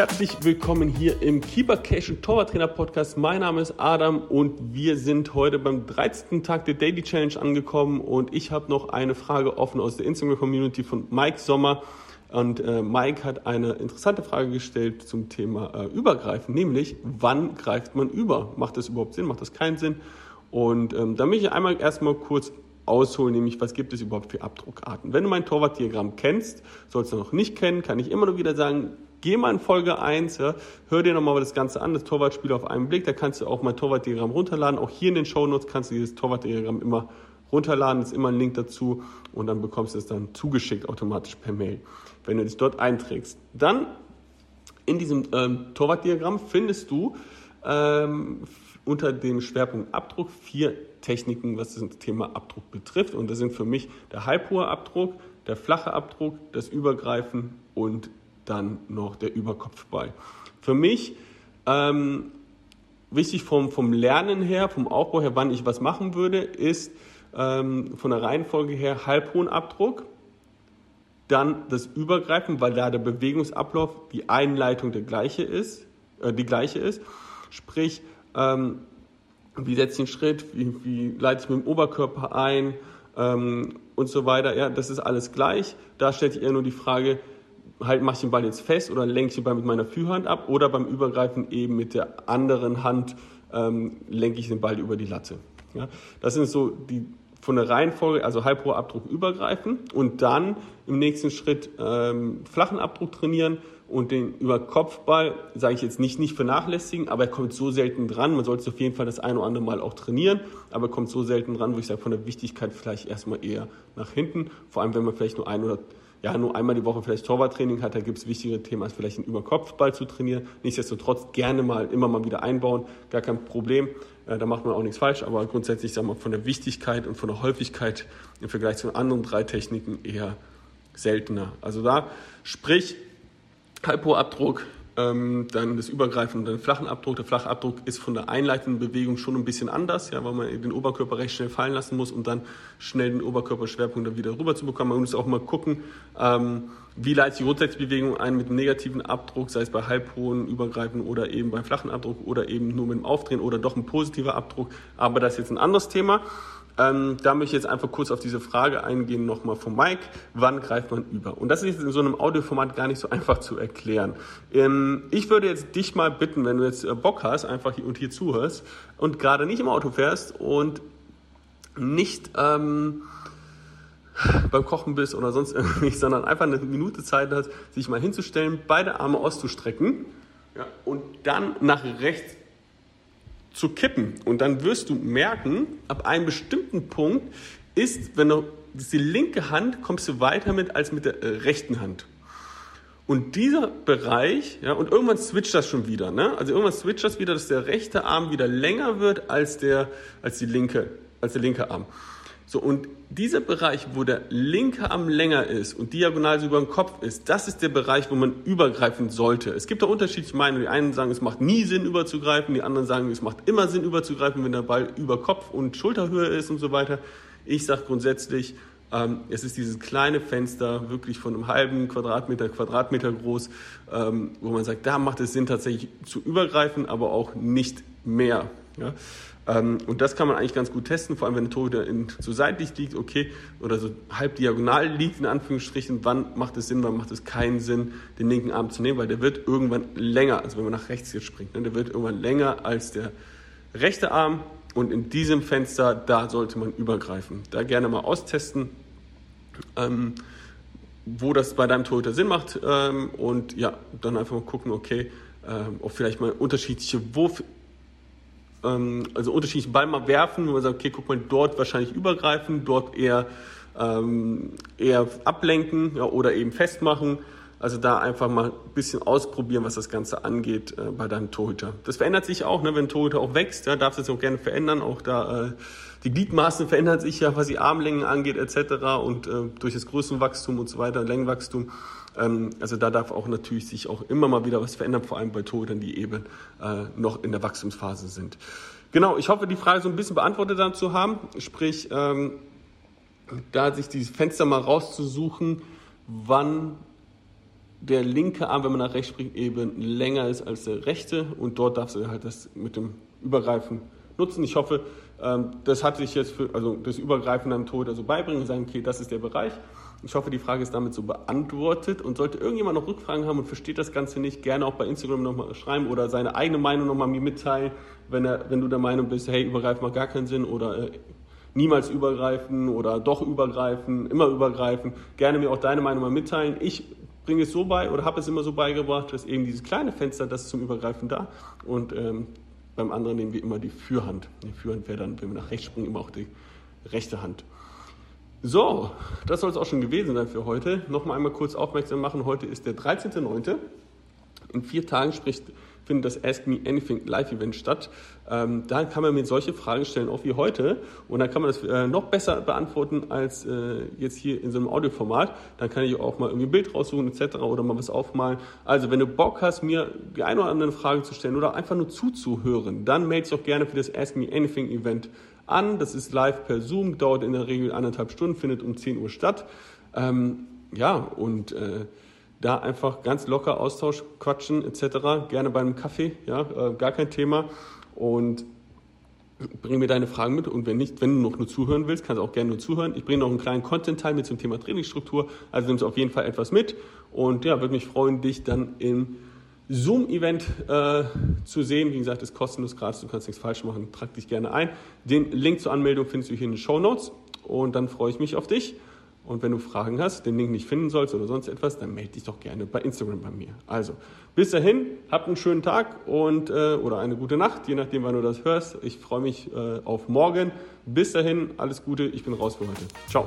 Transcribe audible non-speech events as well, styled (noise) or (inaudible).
Herzlich willkommen hier im Keeper Cation Torwarttrainer Podcast. Mein Name ist Adam und wir sind heute beim 13. Tag der Daily Challenge angekommen und ich habe noch eine Frage offen aus der Instagram Community von Mike Sommer. Und äh, Mike hat eine interessante Frage gestellt zum Thema äh, Übergreifen, nämlich wann greift man über? Macht das überhaupt Sinn? Macht das keinen Sinn? Und ähm, da möchte ich einmal erstmal kurz ausholen, nämlich was gibt es überhaupt für Abdruckarten. Wenn du mein Torwartdiagramm kennst, sollst du noch nicht kennen, kann ich immer nur wieder sagen, geh mal in Folge 1, ja, hör dir nochmal das Ganze an, das Torwartspiel auf einen Blick, da kannst du auch mein Torwartdiagramm runterladen. Auch hier in den Shownotes kannst du dieses Torwartdiagramm immer runterladen, ist immer ein Link dazu und dann bekommst du es dann zugeschickt automatisch per Mail, wenn du dich dort einträgst. Dann in diesem ähm, Torwartdiagramm findest du ähm, unter dem Schwerpunkt Abdruck vier Techniken, was das Thema Abdruck betrifft. Und das sind für mich der halbhohe Abdruck, der flache Abdruck, das Übergreifen und dann noch der Überkopfball. Für mich ähm, wichtig vom, vom Lernen her, vom Aufbau her, wann ich was machen würde, ist ähm, von der Reihenfolge her halbhohen Abdruck, dann das Übergreifen, weil da der Bewegungsablauf, die Einleitung der gleiche ist, äh, die gleiche ist. Sprich, ähm, wie setze ich den Schritt, wie, wie leite ich mit dem Oberkörper ein ähm, und so weiter. Ja, das ist alles gleich. Da stellt sich eher nur die Frage, halt mache ich den Ball jetzt fest oder lenke ich den Ball mit meiner Führhand ab oder beim Übergreifen eben mit der anderen Hand ähm, lenke ich den Ball über die Latte. Ja, das sind so die von der Reihenfolge, also halbhoher Abdruck übergreifen und dann im nächsten Schritt ähm, flachen Abdruck trainieren und den über Kopfball, sage ich jetzt nicht, nicht vernachlässigen, aber er kommt so selten dran. Man sollte es auf jeden Fall das eine oder andere Mal auch trainieren, aber er kommt so selten dran, wo ich sage, von der Wichtigkeit vielleicht erstmal eher nach hinten. Vor allem, wenn man vielleicht nur ein oder ja, nur einmal die Woche vielleicht Torwarttraining hat, da gibt es wichtigere Themen, als vielleicht einen Überkopfball zu trainieren. Nichtsdestotrotz gerne mal, immer mal wieder einbauen, gar kein Problem. Äh, da macht man auch nichts falsch, aber grundsätzlich sagen wir von der Wichtigkeit und von der Häufigkeit im Vergleich zu den anderen drei Techniken eher seltener. Also da, sprich, Halbhohabdruck, ähm, dann das Übergreifen und den flachen Abdruck. Der flache Abdruck ist von der einleitenden Bewegung schon ein bisschen anders, ja, weil man den Oberkörper recht schnell fallen lassen muss, um dann schnell den Oberkörperschwerpunkt dann wieder rüber zu bekommen. Man muss auch mal gucken, ähm, wie leitet die Grundsatzbewegung ein mit einem negativen Abdruck, sei es bei halbhohen Übergreifen oder eben beim flachen Abdruck oder eben nur mit dem Aufdrehen oder doch ein positiver Abdruck. Aber das ist jetzt ein anderes Thema. Ähm, da möchte ich jetzt einfach kurz auf diese Frage eingehen, nochmal von Mike. Wann greift man über? Und das ist jetzt in so einem Audioformat gar nicht so (laughs) einfach zu erklären. Ähm, ich würde jetzt dich mal bitten, wenn du jetzt äh, Bock hast, einfach hier und hier zuhörst und gerade nicht im Auto fährst und nicht ähm, beim Kochen bist oder sonst (laughs) irgendwie, sondern einfach eine Minute Zeit hast, sich mal hinzustellen, beide Arme auszustrecken ja, und dann nach rechts zu kippen. Und dann wirst du merken, ab einem bestimmten Punkt ist, wenn du die linke Hand kommst du weiter mit als mit der äh, rechten Hand. Und dieser Bereich, ja, und irgendwann switcht das schon wieder, ne? Also irgendwann switcht das wieder, dass der rechte Arm wieder länger wird als der, als die linke, als der linke Arm. So, und dieser Bereich, wo der linke Arm länger ist und diagonal so über den Kopf ist, das ist der Bereich, wo man übergreifen sollte. Es gibt da unterschiedliche Meinungen. Die einen sagen, es macht nie Sinn überzugreifen, die anderen sagen, es macht immer Sinn überzugreifen, wenn der Ball über Kopf und Schulterhöhe ist und so weiter. Ich sage grundsätzlich, ähm, es ist dieses kleine Fenster, wirklich von einem halben Quadratmeter, Quadratmeter groß, ähm, wo man sagt, da macht es Sinn tatsächlich zu übergreifen, aber auch nicht mehr. Ja? Ähm, und das kann man eigentlich ganz gut testen, vor allem wenn der Torhüter in, so seitlich liegt, okay, oder so halb diagonal liegt, in Anführungsstrichen, wann macht es Sinn, wann macht es keinen Sinn, den linken Arm zu nehmen, weil der wird irgendwann länger, also wenn man nach rechts jetzt springt, ne, der wird irgendwann länger als der rechte Arm und in diesem Fenster, da sollte man übergreifen. Da gerne mal austesten. Ähm, wo das bei deinem Torhüter Sinn macht ähm, und ja, dann einfach mal gucken, okay, ähm, ob vielleicht mal unterschiedliche Wurf ähm, also unterschiedliche Ball mal werfen, wo man sagt, okay, guck mal, dort wahrscheinlich übergreifen, dort eher, ähm, eher ablenken ja, oder eben festmachen. Also da einfach mal ein bisschen ausprobieren, was das Ganze angeht äh, bei deinem Torhüter. Das verändert sich auch, ne, wenn ein Torhüter auch wächst, ja, darf es auch gerne verändern. Auch da äh, die Gliedmaßen verändern sich ja, was die Armlängen angeht etc. Und äh, durch das Größenwachstum und so weiter, Längenwachstum. Ähm, also da darf auch natürlich sich auch immer mal wieder was verändern, vor allem bei Torhütern, die eben äh, noch in der Wachstumsphase sind. Genau, ich hoffe, die Frage so ein bisschen beantwortet dann zu haben. Sprich, ähm, da sich dieses Fenster mal rauszusuchen, wann der linke Arm, wenn man nach rechts springt, eben länger ist als der rechte und dort darfst du halt das mit dem Übergreifen nutzen. Ich hoffe, ähm, das hat sich jetzt für, also das Übergreifen am Tod also beibringen und sagen, okay, das ist der Bereich. Ich hoffe, die Frage ist damit so beantwortet. Und sollte irgendjemand noch Rückfragen haben und versteht das Ganze nicht, gerne auch bei Instagram nochmal schreiben oder seine eigene Meinung nochmal mir mitteilen, wenn, er, wenn du der Meinung bist, hey, übergreifen macht gar keinen Sinn oder äh, niemals übergreifen oder doch übergreifen, immer übergreifen. Gerne mir auch deine Meinung mal mitteilen. Ich bringe es so bei oder habe es immer so beigebracht, dass eben dieses kleine Fenster, das ist zum Übergreifen da und ähm, beim anderen nehmen wir immer die Fürhand. Die Fürhand wäre dann, wenn wir nach rechts springen, immer auch die rechte Hand. So, das soll es auch schon gewesen sein für heute. Nochmal einmal kurz aufmerksam machen. Heute ist der 13.09. In vier Tagen spricht, findet das Ask Me Anything Live-Event statt. Ähm, da kann man mir solche Fragen stellen, auch wie heute. Und dann kann man das äh, noch besser beantworten als äh, jetzt hier in so einem Audioformat. Dann kann ich auch mal irgendwie ein Bild raussuchen etc. oder mal was aufmalen. Also wenn du Bock hast, mir die eine oder andere Frage zu stellen oder einfach nur zuzuhören, dann melde dich auch gerne für das Ask Me Anything Event an. Das ist live per Zoom, dauert in der Regel anderthalb Stunden, findet um 10 Uhr statt. Ähm, ja, und äh, da einfach ganz locker Austausch, quatschen etc. Gerne bei einem Kaffee, ja, äh, gar kein Thema. Und bring mir deine Fragen mit und wenn nicht, wenn du noch nur zuhören willst, kannst du auch gerne nur zuhören. Ich bringe noch einen kleinen Content-Teil mit zum Thema Trainingsstruktur, also nimmst auf jeden Fall etwas mit und ja, würde mich freuen, dich dann im Zoom-Event äh, zu sehen. Wie gesagt, ist kostenlos, gratis, du kannst nichts falsch machen, trag dich gerne ein. Den Link zur Anmeldung findest du hier in den Show Notes und dann freue ich mich auf dich. Und wenn du Fragen hast, den Link nicht finden sollst oder sonst etwas, dann melde dich doch gerne bei Instagram bei mir. Also, bis dahin, habt einen schönen Tag und äh, oder eine gute Nacht, je nachdem, wann du das hörst. Ich freue mich äh, auf morgen. Bis dahin, alles Gute, ich bin raus für heute. Ciao.